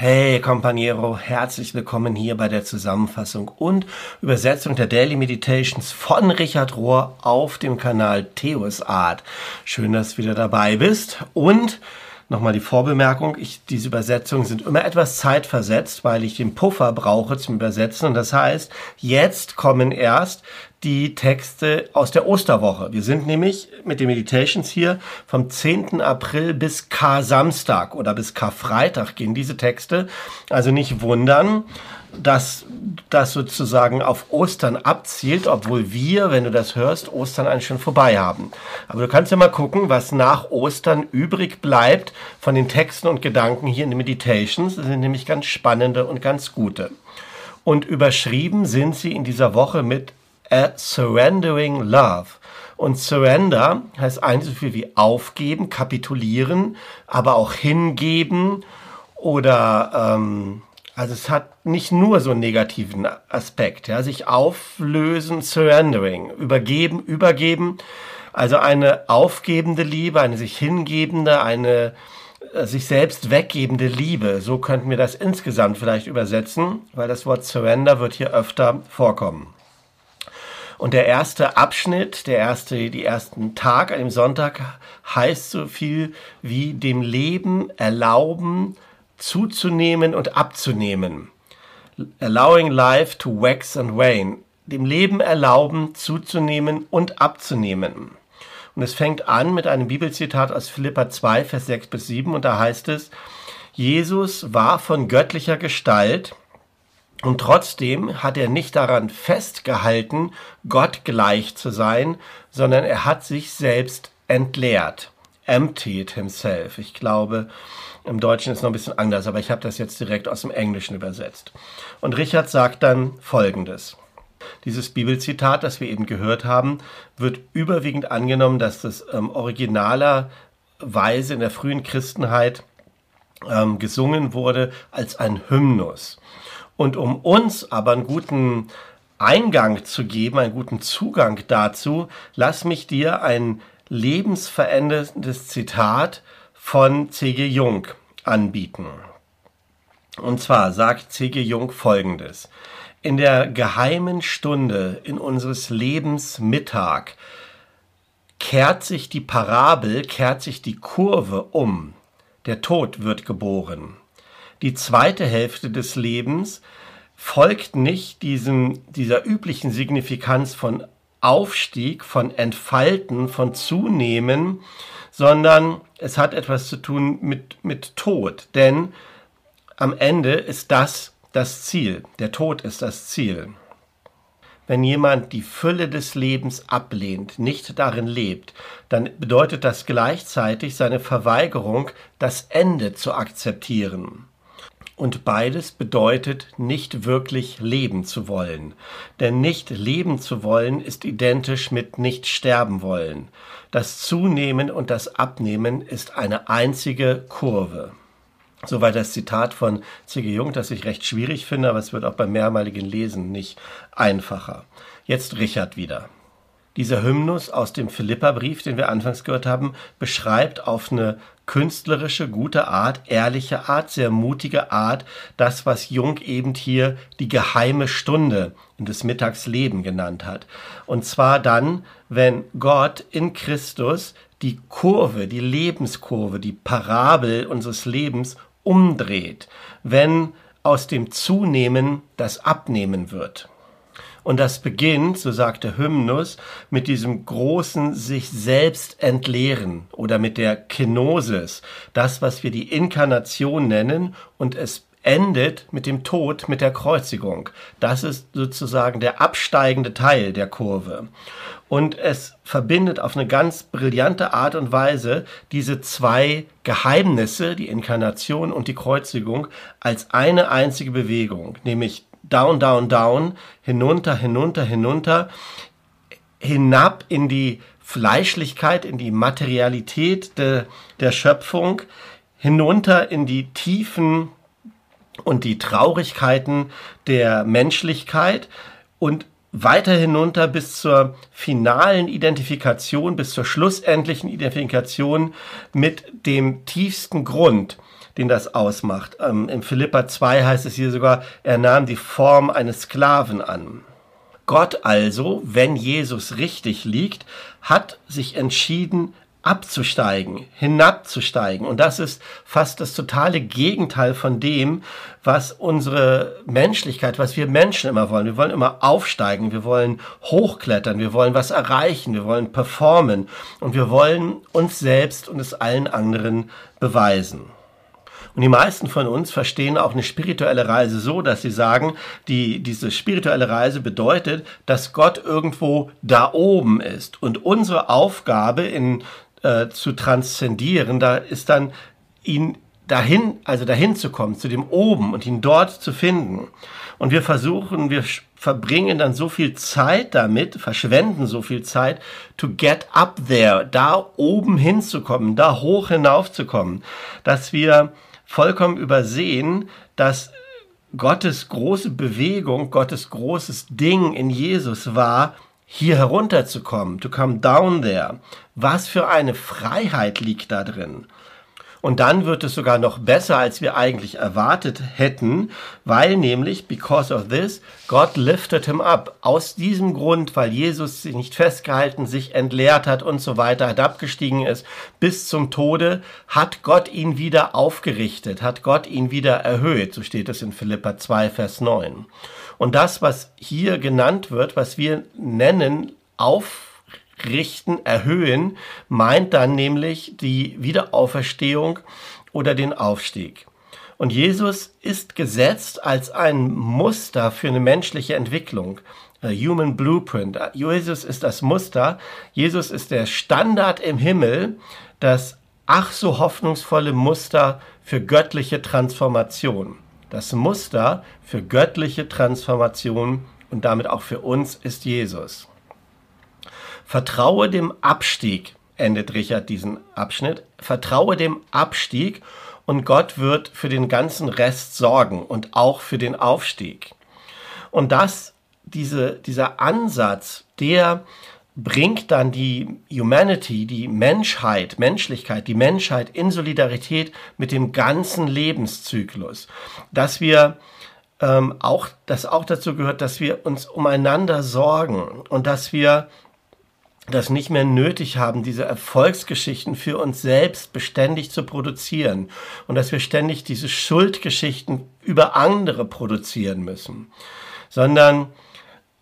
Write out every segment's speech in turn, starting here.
Hey Companiero, herzlich willkommen hier bei der Zusammenfassung und Übersetzung der Daily Meditations von Richard Rohr auf dem Kanal Theos Art. Schön, dass du wieder dabei bist und Nochmal die Vorbemerkung, ich, diese Übersetzungen sind immer etwas zeitversetzt, weil ich den Puffer brauche zum Übersetzen. Und das heißt, jetzt kommen erst die Texte aus der Osterwoche. Wir sind nämlich mit den Meditations hier vom 10. April bis Kar-Samstag oder bis Karfreitag gehen diese Texte. Also nicht wundern, dass das sozusagen auf Ostern abzielt, obwohl wir, wenn du das hörst, Ostern eigentlich schon vorbei haben. Aber du kannst ja mal gucken, was nach Ostern übrig bleibt von den Texten und Gedanken hier in den Meditations. Das sind nämlich ganz spannende und ganz gute. Und überschrieben sind sie in dieser Woche mit A Surrendering Love. Und Surrender heißt eigentlich so viel wie aufgeben, kapitulieren, aber auch hingeben oder ähm, also es hat nicht nur so einen negativen Aspekt, ja, sich auflösen, surrendering, übergeben, übergeben, also eine aufgebende Liebe, eine sich hingebende, eine äh, sich selbst weggebende Liebe. So könnten wir das insgesamt vielleicht übersetzen, weil das Wort Surrender wird hier öfter vorkommen. Und der erste Abschnitt, der erste, die ersten Tag an dem Sonntag heißt so viel wie dem Leben erlauben, zuzunehmen und abzunehmen. Allowing life to wax and wane. Dem Leben erlauben, zuzunehmen und abzunehmen. Und es fängt an mit einem Bibelzitat aus Philippa 2, Vers 6 bis 7 und da heißt es, Jesus war von göttlicher Gestalt und trotzdem hat er nicht daran festgehalten, Gott gleich zu sein, sondern er hat sich selbst entleert. Emptied himself. Ich glaube, im Deutschen ist es noch ein bisschen anders, aber ich habe das jetzt direkt aus dem Englischen übersetzt. Und Richard sagt dann Folgendes. Dieses Bibelzitat, das wir eben gehört haben, wird überwiegend angenommen, dass das ähm, originalerweise in der frühen Christenheit ähm, gesungen wurde als ein Hymnus. Und um uns aber einen guten Eingang zu geben, einen guten Zugang dazu, lass mich dir ein lebensveränderndes Zitat von C.G. Jung anbieten. Und zwar sagt C.G. Jung Folgendes. In der geheimen Stunde in unseres Lebens Mittag kehrt sich die Parabel, kehrt sich die Kurve um. Der Tod wird geboren. Die zweite Hälfte des Lebens folgt nicht diesem, dieser üblichen Signifikanz von Aufstieg, von Entfalten, von Zunehmen, sondern es hat etwas zu tun mit, mit Tod. Denn am Ende ist das das Ziel. Der Tod ist das Ziel. Wenn jemand die Fülle des Lebens ablehnt, nicht darin lebt, dann bedeutet das gleichzeitig seine Verweigerung, das Ende zu akzeptieren. Und beides bedeutet nicht wirklich leben zu wollen. Denn nicht leben zu wollen ist identisch mit nicht sterben wollen. Das Zunehmen und das Abnehmen ist eine einzige Kurve. Soweit das Zitat von C.G. Jung, das ich recht schwierig finde, aber es wird auch beim mehrmaligen Lesen nicht einfacher. Jetzt Richard wieder. Dieser Hymnus aus dem Philipperbrief, den wir anfangs gehört haben, beschreibt auf eine künstlerische, gute Art, ehrliche Art, sehr mutige Art, das, was Jung eben hier die geheime Stunde des Mittagsleben genannt hat. Und zwar dann, wenn Gott in Christus die Kurve, die Lebenskurve, die Parabel unseres Lebens umdreht, wenn aus dem Zunehmen das Abnehmen wird. Und das beginnt, so sagt der Hymnus, mit diesem großen sich selbst entleeren oder mit der Kenosis, das, was wir die Inkarnation nennen, und es endet mit dem Tod, mit der Kreuzigung. Das ist sozusagen der absteigende Teil der Kurve. Und es verbindet auf eine ganz brillante Art und Weise diese zwei Geheimnisse, die Inkarnation und die Kreuzigung, als eine einzige Bewegung, nämlich down, down, down, hinunter, hinunter, hinunter, hinab in die Fleischlichkeit, in die Materialität de, der Schöpfung, hinunter in die Tiefen und die Traurigkeiten der Menschlichkeit und weiter hinunter bis zur finalen Identifikation, bis zur schlussendlichen Identifikation mit dem tiefsten Grund, den das ausmacht. Ähm, Im Philippa 2 heißt es hier sogar, er nahm die Form eines Sklaven an. Gott also, wenn Jesus richtig liegt, hat sich entschieden, abzusteigen, hinabzusteigen. Und das ist fast das totale Gegenteil von dem, was unsere Menschlichkeit, was wir Menschen immer wollen. Wir wollen immer aufsteigen, wir wollen hochklettern, wir wollen was erreichen, wir wollen performen und wir wollen uns selbst und es allen anderen beweisen. Und die meisten von uns verstehen auch eine spirituelle Reise so, dass sie sagen, die, diese spirituelle Reise bedeutet, dass Gott irgendwo da oben ist. Und unsere Aufgabe in äh, zu transzendieren, da ist dann ihn dahin, also dahin zu kommen, zu dem oben und ihn dort zu finden. Und wir versuchen, wir verbringen dann so viel Zeit damit, verschwenden so viel Zeit, to get up there, da oben hinzukommen, da hoch hinaufzukommen, dass wir vollkommen übersehen, dass Gottes große Bewegung, Gottes großes Ding in Jesus war, hier herunterzukommen, to come down there. Was für eine Freiheit liegt da drin? Und dann wird es sogar noch besser, als wir eigentlich erwartet hätten, weil nämlich, because of this, God lifted him up. Aus diesem Grund, weil Jesus sich nicht festgehalten, sich entleert hat und so weiter, hat abgestiegen ist bis zum Tode, hat Gott ihn wieder aufgerichtet, hat Gott ihn wieder erhöht. So steht es in Philippa 2, Vers 9. Und das, was hier genannt wird, was wir nennen, auf richten, erhöhen, meint dann nämlich die Wiederauferstehung oder den Aufstieg. Und Jesus ist gesetzt als ein Muster für eine menschliche Entwicklung. A human Blueprint. Jesus ist das Muster. Jesus ist der Standard im Himmel, das ach so hoffnungsvolle Muster für göttliche Transformation. Das Muster für göttliche Transformation und damit auch für uns ist Jesus. Vertraue dem Abstieg, endet Richard diesen Abschnitt. Vertraue dem Abstieg und Gott wird für den ganzen Rest sorgen und auch für den Aufstieg. Und das, diese, dieser Ansatz, der bringt dann die Humanity, die Menschheit, Menschlichkeit, die Menschheit in Solidarität mit dem ganzen Lebenszyklus. Dass wir ähm, auch, dass auch dazu gehört, dass wir uns umeinander sorgen und dass wir das nicht mehr nötig haben, diese Erfolgsgeschichten für uns selbst beständig zu produzieren und dass wir ständig diese Schuldgeschichten über andere produzieren müssen, sondern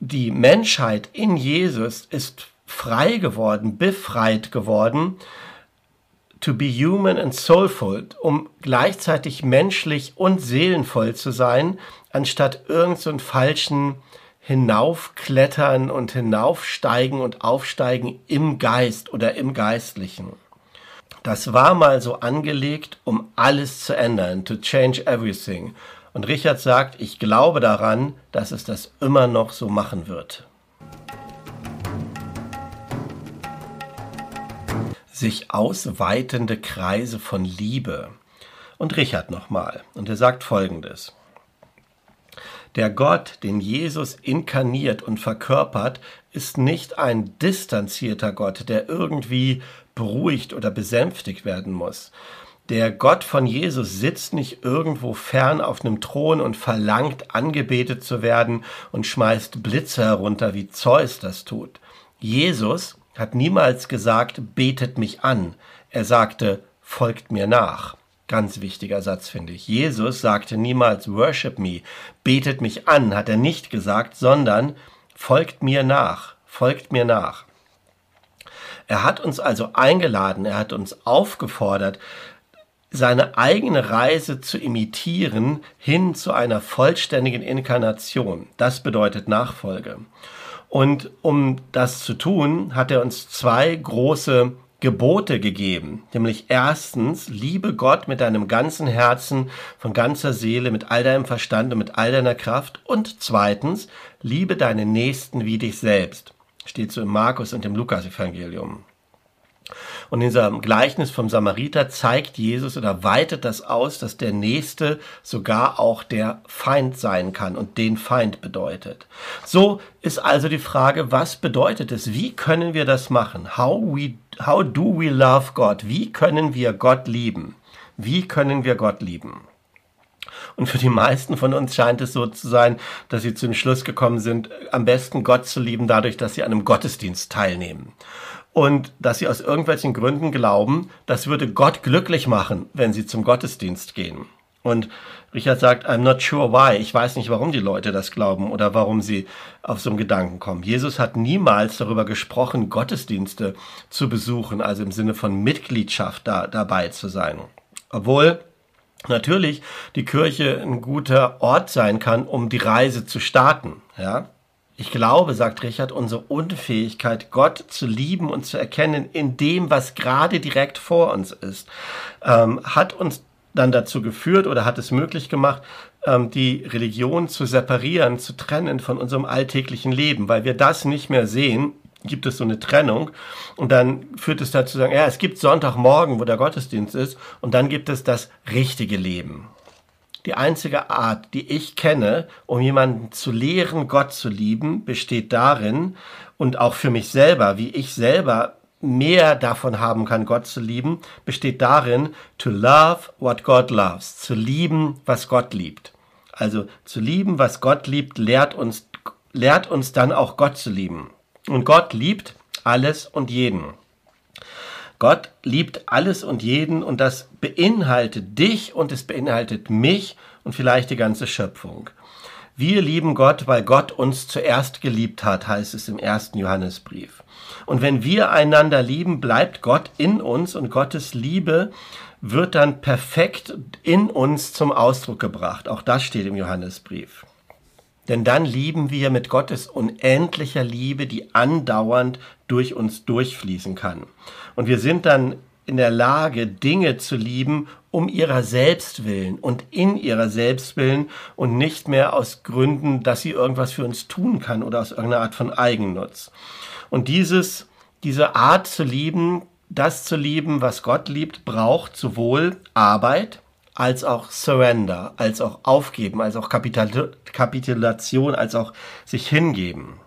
die Menschheit in Jesus ist frei geworden, befreit geworden, to be human and soulful, um gleichzeitig menschlich und seelenvoll zu sein, anstatt irgendeinen so falschen hinaufklettern und hinaufsteigen und aufsteigen im Geist oder im Geistlichen. Das war mal so angelegt, um alles zu ändern, to change everything. Und Richard sagt, ich glaube daran, dass es das immer noch so machen wird. Sich ausweitende Kreise von Liebe. Und Richard nochmal. Und er sagt folgendes. Der Gott, den Jesus inkarniert und verkörpert, ist nicht ein distanzierter Gott, der irgendwie beruhigt oder besänftigt werden muss. Der Gott von Jesus sitzt nicht irgendwo fern auf einem Thron und verlangt angebetet zu werden und schmeißt Blitze herunter, wie Zeus das tut. Jesus hat niemals gesagt, betet mich an. Er sagte, folgt mir nach. Ganz wichtiger Satz, finde ich. Jesus sagte niemals Worship me, betet mich an, hat er nicht gesagt, sondern folgt mir nach, folgt mir nach. Er hat uns also eingeladen, er hat uns aufgefordert, seine eigene Reise zu imitieren hin zu einer vollständigen Inkarnation. Das bedeutet Nachfolge. Und um das zu tun, hat er uns zwei große Gebote gegeben, nämlich erstens, liebe Gott mit deinem ganzen Herzen, von ganzer Seele, mit all deinem Verstand und mit all deiner Kraft und zweitens, liebe deinen Nächsten wie dich selbst. Steht so im Markus und im Lukas-Evangelium. Und in diesem Gleichnis vom Samariter zeigt Jesus oder weitet das aus, dass der Nächste sogar auch der Feind sein kann und den Feind bedeutet. So ist also die Frage, was bedeutet es? Wie können wir das machen? How, we, how do we love God? Wie können wir Gott lieben? Wie können wir Gott lieben? Und für die meisten von uns scheint es so zu sein, dass sie zum Schluss gekommen sind, am besten Gott zu lieben dadurch, dass sie an einem Gottesdienst teilnehmen. Und dass sie aus irgendwelchen Gründen glauben, das würde Gott glücklich machen, wenn sie zum Gottesdienst gehen. Und Richard sagt, I'm not sure why. Ich weiß nicht, warum die Leute das glauben oder warum sie auf so einen Gedanken kommen. Jesus hat niemals darüber gesprochen, Gottesdienste zu besuchen, also im Sinne von Mitgliedschaft da, dabei zu sein. Obwohl natürlich die Kirche ein guter Ort sein kann, um die Reise zu starten, ja. Ich glaube, sagt Richard, unsere Unfähigkeit, Gott zu lieben und zu erkennen in dem, was gerade direkt vor uns ist, ähm, hat uns dann dazu geführt oder hat es möglich gemacht, ähm, die Religion zu separieren, zu trennen von unserem alltäglichen Leben, weil wir das nicht mehr sehen, gibt es so eine Trennung und dann führt es dazu sagen, ja, es gibt Sonntagmorgen, wo der Gottesdienst ist und dann gibt es das richtige Leben. Die einzige Art, die ich kenne, um jemanden zu lehren, Gott zu lieben, besteht darin und auch für mich selber, wie ich selber mehr davon haben kann, Gott zu lieben, besteht darin, to love what God loves, zu lieben, was Gott liebt. Also zu lieben, was Gott liebt, lehrt uns, lehrt uns dann auch Gott zu lieben. Und Gott liebt alles und jeden. Gott liebt alles und jeden und das beinhaltet dich und es beinhaltet mich und vielleicht die ganze Schöpfung. Wir lieben Gott, weil Gott uns zuerst geliebt hat, heißt es im ersten Johannesbrief. Und wenn wir einander lieben, bleibt Gott in uns und Gottes Liebe wird dann perfekt in uns zum Ausdruck gebracht. Auch das steht im Johannesbrief. Denn dann lieben wir mit Gottes unendlicher Liebe, die andauernd durch uns durchfließen kann. Und wir sind dann in der Lage, Dinge zu lieben, um ihrer selbst willen und in ihrer selbst willen und nicht mehr aus Gründen, dass sie irgendwas für uns tun kann oder aus irgendeiner Art von Eigennutz. Und dieses, diese Art zu lieben, das zu lieben, was Gott liebt, braucht sowohl Arbeit als auch Surrender, als auch Aufgeben, als auch Kapitulation, als auch sich hingeben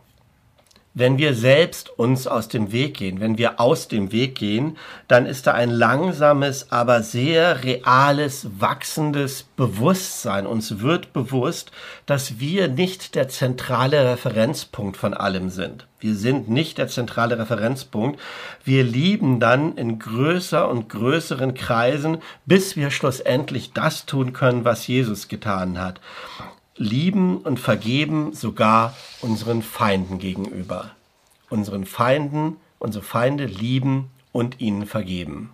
wenn wir selbst uns aus dem Weg gehen, wenn wir aus dem Weg gehen, dann ist da ein langsames, aber sehr reales, wachsendes Bewusstsein. Uns wird bewusst, dass wir nicht der zentrale Referenzpunkt von allem sind. Wir sind nicht der zentrale Referenzpunkt. Wir lieben dann in größer und größeren Kreisen, bis wir schlussendlich das tun können, was Jesus getan hat lieben und vergeben sogar unseren Feinden gegenüber. Unseren Feinden, unsere Feinde lieben und ihnen vergeben.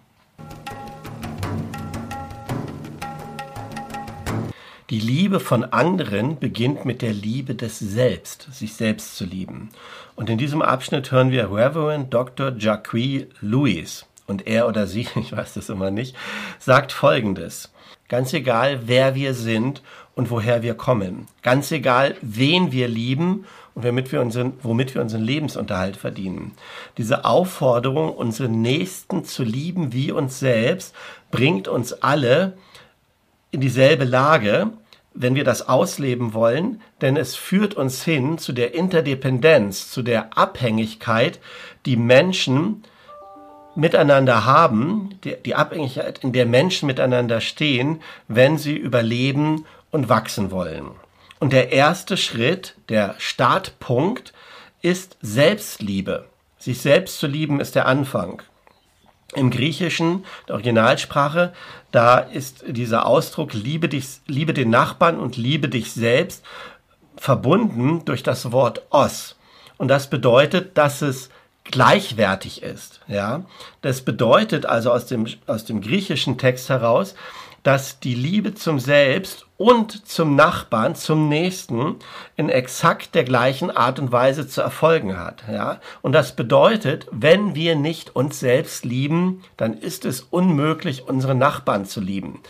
Die Liebe von anderen beginnt mit der Liebe des Selbst, sich selbst zu lieben. Und in diesem Abschnitt hören wir Reverend Dr. Jacques Louis. Und er oder sie, ich weiß das immer nicht, sagt Folgendes. Ganz egal, wer wir sind und woher wir kommen. Ganz egal, wen wir lieben und womit wir unseren, womit wir unseren Lebensunterhalt verdienen. Diese Aufforderung, unsere Nächsten zu lieben wie uns selbst, bringt uns alle in dieselbe Lage, wenn wir das ausleben wollen, denn es führt uns hin zu der Interdependenz, zu der Abhängigkeit, die Menschen miteinander haben, die, die Abhängigkeit, in der Menschen miteinander stehen, wenn sie überleben und wachsen wollen. Und der erste Schritt, der Startpunkt, ist Selbstliebe. Sich selbst zu lieben ist der Anfang. Im Griechischen, der Originalsprache, da ist dieser Ausdruck liebe dich, liebe den Nachbarn und liebe dich selbst verbunden durch das Wort os. Und das bedeutet, dass es gleichwertig ist. Ja, das bedeutet also aus dem, aus dem griechischen Text heraus, dass die Liebe zum Selbst und zum Nachbarn, zum Nächsten in exakt der gleichen Art und Weise zu erfolgen hat. Ja? Und das bedeutet, wenn wir nicht uns selbst lieben, dann ist es unmöglich, unsere Nachbarn zu lieben.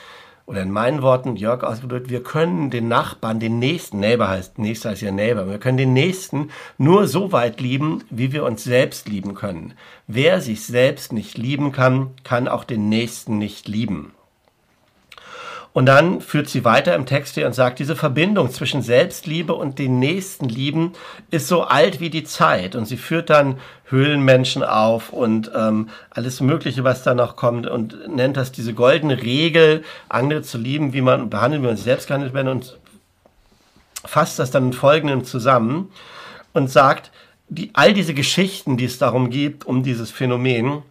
Oder in meinen Worten, Jörg ausgedrückt, wir können den Nachbarn, den Nächsten, Neighbor heißt, Nächster heißt ja Neighbor, wir können den Nächsten nur so weit lieben, wie wir uns selbst lieben können. Wer sich selbst nicht lieben kann, kann auch den Nächsten nicht lieben. Und dann führt sie weiter im Text hier und sagt, diese Verbindung zwischen Selbstliebe und den Nächstenlieben ist so alt wie die Zeit. Und sie führt dann Höhlenmenschen auf und ähm, alles Mögliche, was da noch kommt und nennt das diese goldene Regel, andere zu lieben, wie man behandelt, wie man selbst gehandelt werden und fasst das dann in folgendem zusammen und sagt, die, all diese Geschichten, die es darum gibt, um dieses Phänomen,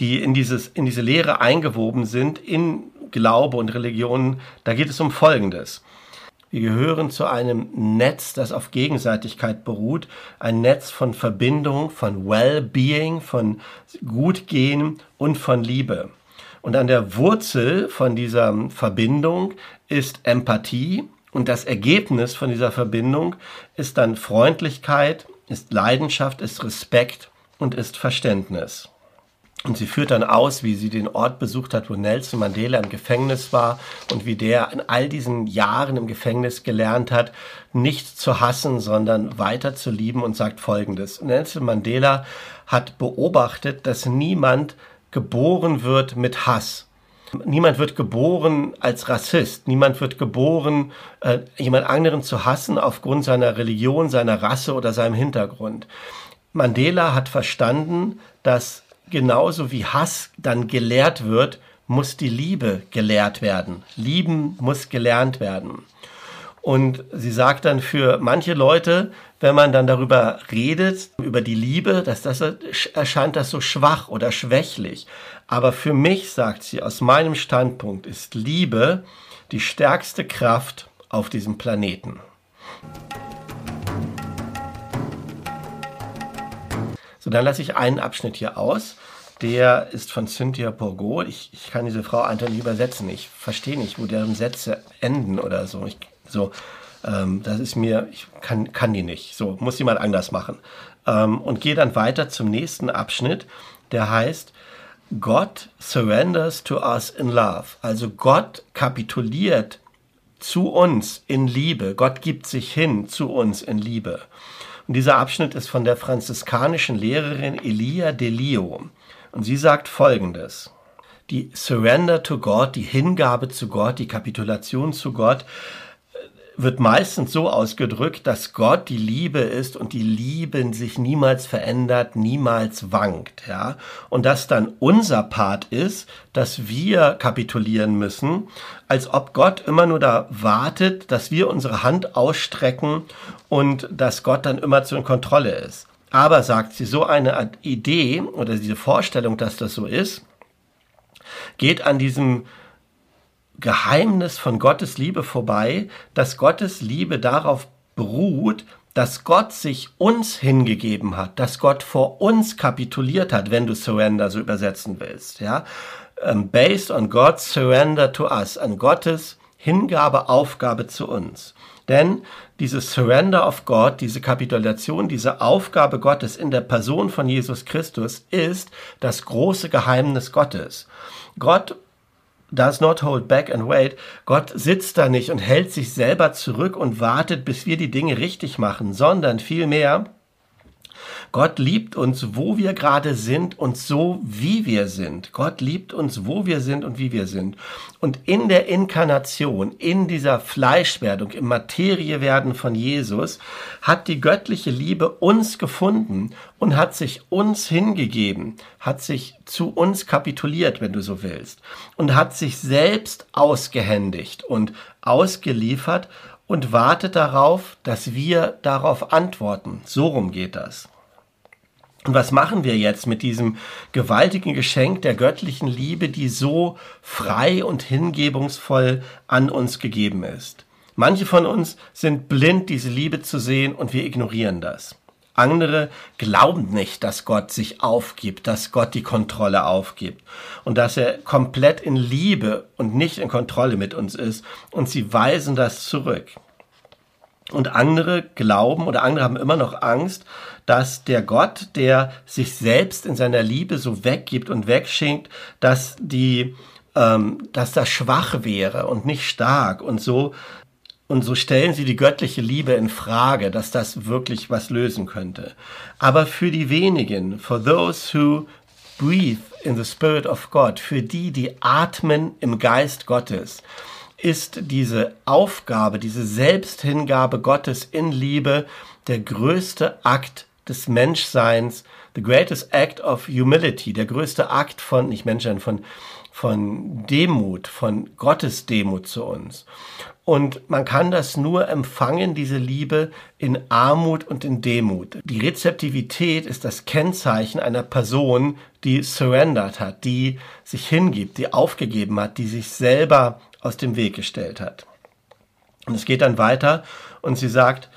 die in, dieses, in diese Lehre eingewoben sind, in Glaube und Religion, da geht es um Folgendes. Wir gehören zu einem Netz, das auf Gegenseitigkeit beruht, ein Netz von Verbindung, von Well-Being, von Gutgehen und von Liebe. Und an der Wurzel von dieser Verbindung ist Empathie und das Ergebnis von dieser Verbindung ist dann Freundlichkeit, ist Leidenschaft, ist Respekt und ist Verständnis. Und sie führt dann aus, wie sie den Ort besucht hat, wo Nelson Mandela im Gefängnis war und wie der in all diesen Jahren im Gefängnis gelernt hat, nicht zu hassen, sondern weiter zu lieben und sagt Folgendes. Nelson Mandela hat beobachtet, dass niemand geboren wird mit Hass. Niemand wird geboren als Rassist. Niemand wird geboren, äh, jemand anderen zu hassen aufgrund seiner Religion, seiner Rasse oder seinem Hintergrund. Mandela hat verstanden, dass genauso wie Hass dann gelehrt wird, muss die Liebe gelehrt werden. Lieben muss gelernt werden. Und sie sagt dann für manche Leute, wenn man dann darüber redet, über die Liebe, dass das erscheint das so schwach oder schwächlich. Aber für mich, sagt sie, aus meinem Standpunkt ist Liebe die stärkste Kraft auf diesem Planeten. So, dann lasse ich einen Abschnitt hier aus der ist von Cynthia Bourgot. Ich, ich kann diese Frau einfach nicht übersetzen. Ich verstehe nicht, wo deren Sätze enden oder so. Ich, so, ähm, das ist mir, ich kann, kann die nicht. So, muss jemand anders machen. Ähm, und gehe dann weiter zum nächsten Abschnitt, der heißt, God surrenders to us in love. Also Gott kapituliert zu uns in Liebe. Gott gibt sich hin zu uns in Liebe. Und dieser Abschnitt ist von der franziskanischen Lehrerin Elia Delio. Und sie sagt Folgendes. Die Surrender to God, die Hingabe zu Gott, die Kapitulation zu Gott, wird meistens so ausgedrückt, dass Gott die Liebe ist und die Liebe sich niemals verändert, niemals wankt, ja. Und dass dann unser Part ist, dass wir kapitulieren müssen, als ob Gott immer nur da wartet, dass wir unsere Hand ausstrecken und dass Gott dann immer zur Kontrolle ist. Aber sagt sie, so eine Idee oder diese Vorstellung, dass das so ist, geht an diesem Geheimnis von Gottes Liebe vorbei, dass Gottes Liebe darauf beruht, dass Gott sich uns hingegeben hat, dass Gott vor uns kapituliert hat, wenn du Surrender so übersetzen willst, ja. Ähm, based on God's surrender to us, an Gottes Hingabe, Aufgabe zu uns. Denn dieses Surrender of God, diese Kapitulation, diese Aufgabe Gottes in der Person von Jesus Christus ist das große Geheimnis Gottes. Gott does not hold back and wait. Gott sitzt da nicht und hält sich selber zurück und wartet, bis wir die Dinge richtig machen, sondern vielmehr Gott liebt uns, wo wir gerade sind und so, wie wir sind. Gott liebt uns, wo wir sind und wie wir sind. Und in der Inkarnation, in dieser Fleischwerdung, im Materiewerden von Jesus, hat die göttliche Liebe uns gefunden und hat sich uns hingegeben, hat sich zu uns kapituliert, wenn du so willst, und hat sich selbst ausgehändigt und ausgeliefert und wartet darauf, dass wir darauf antworten. So rum geht das. Und was machen wir jetzt mit diesem gewaltigen Geschenk der göttlichen Liebe, die so frei und hingebungsvoll an uns gegeben ist? Manche von uns sind blind, diese Liebe zu sehen und wir ignorieren das. Andere glauben nicht, dass Gott sich aufgibt, dass Gott die Kontrolle aufgibt. Und dass er komplett in Liebe und nicht in Kontrolle mit uns ist. Und sie weisen das zurück. Und andere glauben oder andere haben immer noch Angst, dass der Gott, der sich selbst in seiner Liebe so weggibt und wegschenkt, dass die, ähm, dass das schwach wäre und nicht stark. Und so und so stellen sie die göttliche Liebe in Frage, dass das wirklich was lösen könnte. Aber für die wenigen, for those who breathe in the Spirit of God, für die, die atmen im Geist Gottes, ist diese Aufgabe, diese Selbsthingabe Gottes in Liebe der größte Akt des Menschseins, the greatest act of humility, der größte Akt von, nicht Menschsein, von, von Demut, von Gottes Demut zu uns. Und man kann das nur empfangen, diese Liebe, in Armut und in Demut. Die Rezeptivität ist das Kennzeichen einer Person, die surrendered hat, die sich hingibt, die aufgegeben hat, die sich selber aus dem Weg gestellt hat. Und es geht dann weiter und sie sagt,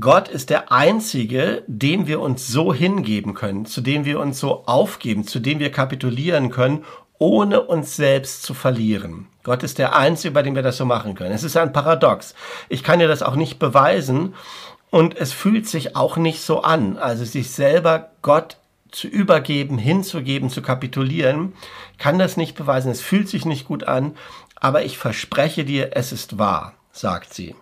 Gott ist der Einzige, dem wir uns so hingeben können, zu dem wir uns so aufgeben, zu dem wir kapitulieren können, ohne uns selbst zu verlieren. Gott ist der Einzige, bei dem wir das so machen können. Es ist ein Paradox. Ich kann dir das auch nicht beweisen und es fühlt sich auch nicht so an. Also sich selber Gott zu übergeben, hinzugeben, zu kapitulieren, kann das nicht beweisen. Es fühlt sich nicht gut an, aber ich verspreche dir, es ist wahr, sagt sie.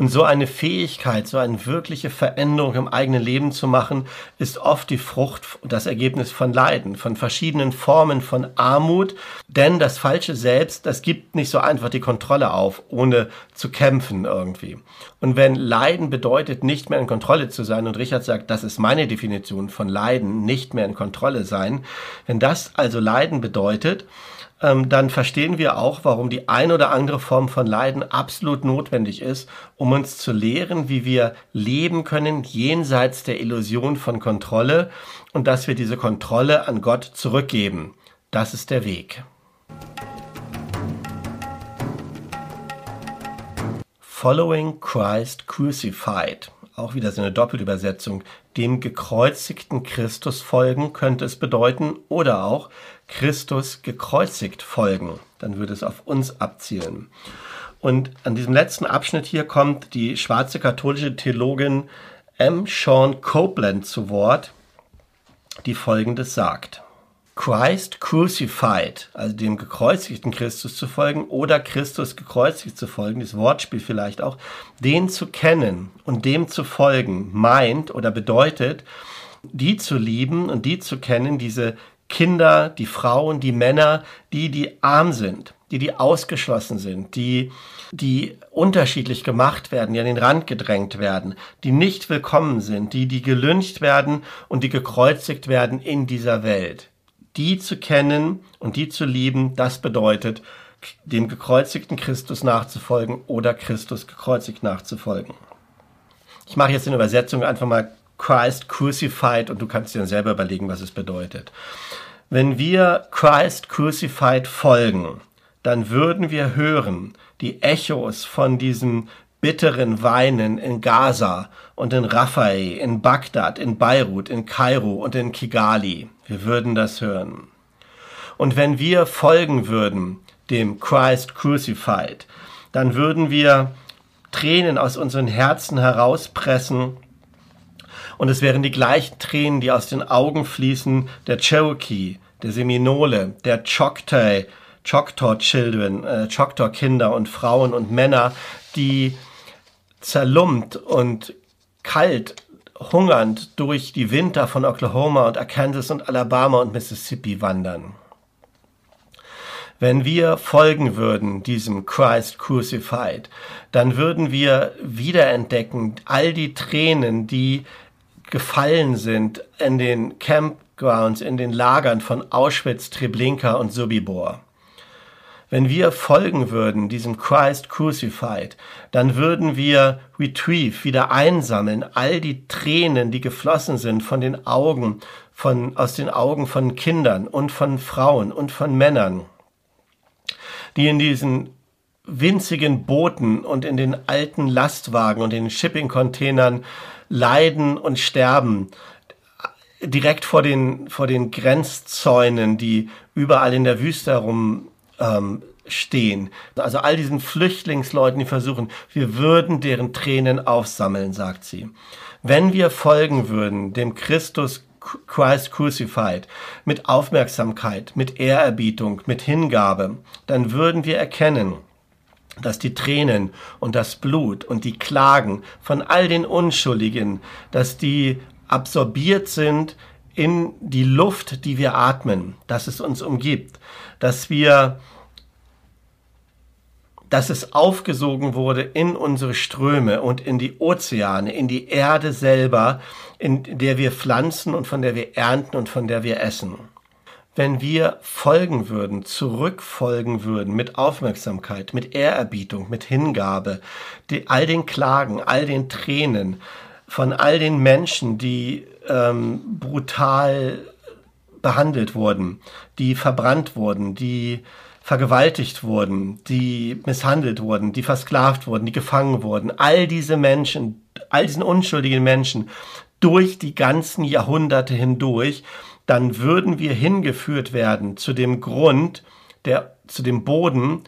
Und so eine Fähigkeit, so eine wirkliche Veränderung im eigenen Leben zu machen, ist oft die Frucht das Ergebnis von Leiden, von verschiedenen Formen von Armut. Denn das falsche Selbst, das gibt nicht so einfach die Kontrolle auf, ohne zu kämpfen irgendwie. Und wenn Leiden bedeutet, nicht mehr in Kontrolle zu sein, und Richard sagt, das ist meine Definition von Leiden, nicht mehr in Kontrolle sein, wenn das also Leiden bedeutet, ähm, dann verstehen wir auch, warum die ein oder andere Form von Leiden absolut notwendig ist, um uns zu lehren, wie wir leben können jenseits der Illusion von Kontrolle und dass wir diese Kontrolle an Gott zurückgeben. Das ist der Weg. Following Christ Crucified. Auch wieder so eine Doppelübersetzung. Dem gekreuzigten Christus folgen könnte es bedeuten oder auch Christus gekreuzigt folgen. Dann würde es auf uns abzielen. Und an diesem letzten Abschnitt hier kommt die schwarze katholische Theologin M. Sean Copeland zu Wort, die Folgendes sagt. Christ crucified, also dem gekreuzigten Christus zu folgen oder Christus gekreuzigt zu folgen, das Wortspiel vielleicht auch, den zu kennen und dem zu folgen, meint oder bedeutet, die zu lieben und die zu kennen, diese Kinder, die Frauen, die Männer, die, die arm sind, die, die ausgeschlossen sind, die, die unterschiedlich gemacht werden, die an den Rand gedrängt werden, die nicht willkommen sind, die, die gelüncht werden und die gekreuzigt werden in dieser Welt. Die zu kennen und die zu lieben, das bedeutet, dem gekreuzigten Christus nachzufolgen oder Christus gekreuzigt nachzufolgen. Ich mache jetzt in Übersetzung einfach mal Christ crucified und du kannst dir dann selber überlegen, was es bedeutet. Wenn wir Christ crucified folgen, dann würden wir hören die Echos von diesem bitteren Weinen in Gaza und in Rafah, in Bagdad, in Beirut, in Kairo und in Kigali. Wir würden das hören. Und wenn wir folgen würden dem Christ crucified, dann würden wir Tränen aus unseren Herzen herauspressen und es wären die gleichen Tränen, die aus den Augen fließen der Cherokee, der Seminole, der Choctaw, Choctaw Children, äh, Choctaw Kinder und Frauen und Männer, die zerlumpt und kalt, hungernd durch die Winter von Oklahoma und Arkansas und Alabama und Mississippi wandern. Wenn wir folgen würden diesem Christ crucified, dann würden wir wiederentdecken all die Tränen, die gefallen sind in den Campgrounds, in den Lagern von Auschwitz, Treblinka und Sobibor. Wenn wir folgen würden diesem Christ crucified, dann würden wir retrieve, wieder einsammeln, all die Tränen, die geflossen sind von den Augen, von, aus den Augen von Kindern und von Frauen und von Männern, die in diesen winzigen Booten und in den alten Lastwagen und den Shipping-Containern leiden und sterben. Direkt vor den, vor den Grenzzäunen, die überall in der Wüste herum ähm, stehen. Also all diesen Flüchtlingsleuten, die versuchen, wir würden deren Tränen aufsammeln, sagt sie. Wenn wir folgen würden dem Christus Christ crucified mit Aufmerksamkeit, mit Ehrerbietung, mit Hingabe, dann würden wir erkennen, dass die Tränen und das Blut und die Klagen von all den Unschuldigen, dass die absorbiert sind in die Luft, die wir atmen, dass es uns umgibt, dass wir dass es aufgesogen wurde in unsere Ströme und in die Ozeane, in die Erde selber, in der wir pflanzen und von der wir ernten und von der wir essen. Wenn wir folgen würden, zurückfolgen würden mit Aufmerksamkeit, mit Ehrerbietung, mit Hingabe, die, all den Klagen, all den Tränen von all den Menschen, die ähm, brutal behandelt wurden, die verbrannt wurden, die vergewaltigt wurden, die misshandelt wurden, die versklavt wurden, die gefangen wurden, all diese Menschen, all diesen unschuldigen Menschen durch die ganzen Jahrhunderte hindurch, dann würden wir hingeführt werden zu dem Grund, der, zu dem Boden,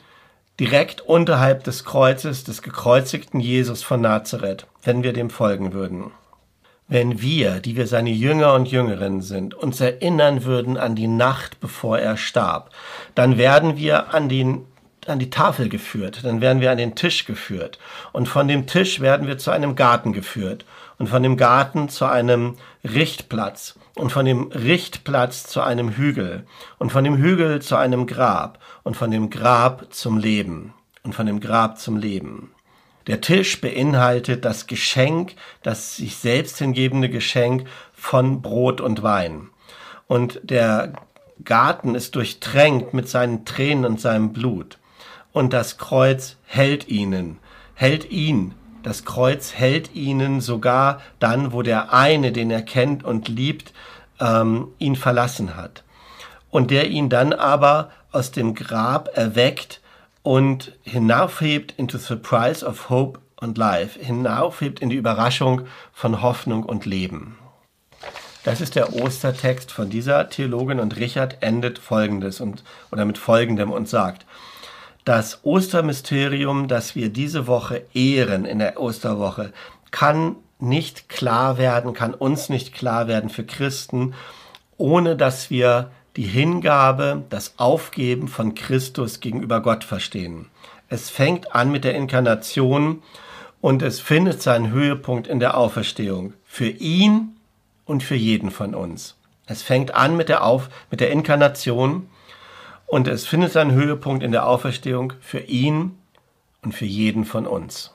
direkt unterhalb des Kreuzes des gekreuzigten Jesus von Nazareth, wenn wir dem folgen würden. Wenn wir, die wir seine Jünger und Jüngerinnen sind, uns erinnern würden an die Nacht, bevor er starb, dann werden wir an den an die Tafel geführt, dann werden wir an den Tisch geführt. Und von dem Tisch werden wir zu einem Garten geführt und von dem Garten zu einem Richtplatz und von dem Richtplatz zu einem Hügel und von dem Hügel zu einem Grab und von dem Grab zum Leben und von dem Grab zum Leben. Der Tisch beinhaltet das Geschenk, das sich selbst hingebende Geschenk von Brot und Wein. Und der Garten ist durchtränkt mit seinen Tränen und seinem Blut. Und das Kreuz hält ihnen, hält ihn. Das Kreuz hält ihnen sogar dann, wo der eine, den er kennt und liebt, ähm, ihn verlassen hat. Und der ihn dann aber aus dem Grab erweckt und hinaufhebt into surprise of hope and life, hinaufhebt in die Überraschung von Hoffnung und Leben. Das ist der Ostertext von dieser Theologin und Richard endet folgendes und, oder mit folgendem und sagt, das Ostermysterium, das wir diese Woche ehren in der Osterwoche, kann nicht klar werden, kann uns nicht klar werden für Christen, ohne dass wir die Hingabe, das Aufgeben von Christus gegenüber Gott verstehen. Es fängt an mit der Inkarnation und es findet seinen Höhepunkt in der Auferstehung. Für ihn und für jeden von uns. Es fängt an mit der, Auf, mit der Inkarnation und es findet seinen Höhepunkt in der Auferstehung für ihn und für jeden von uns.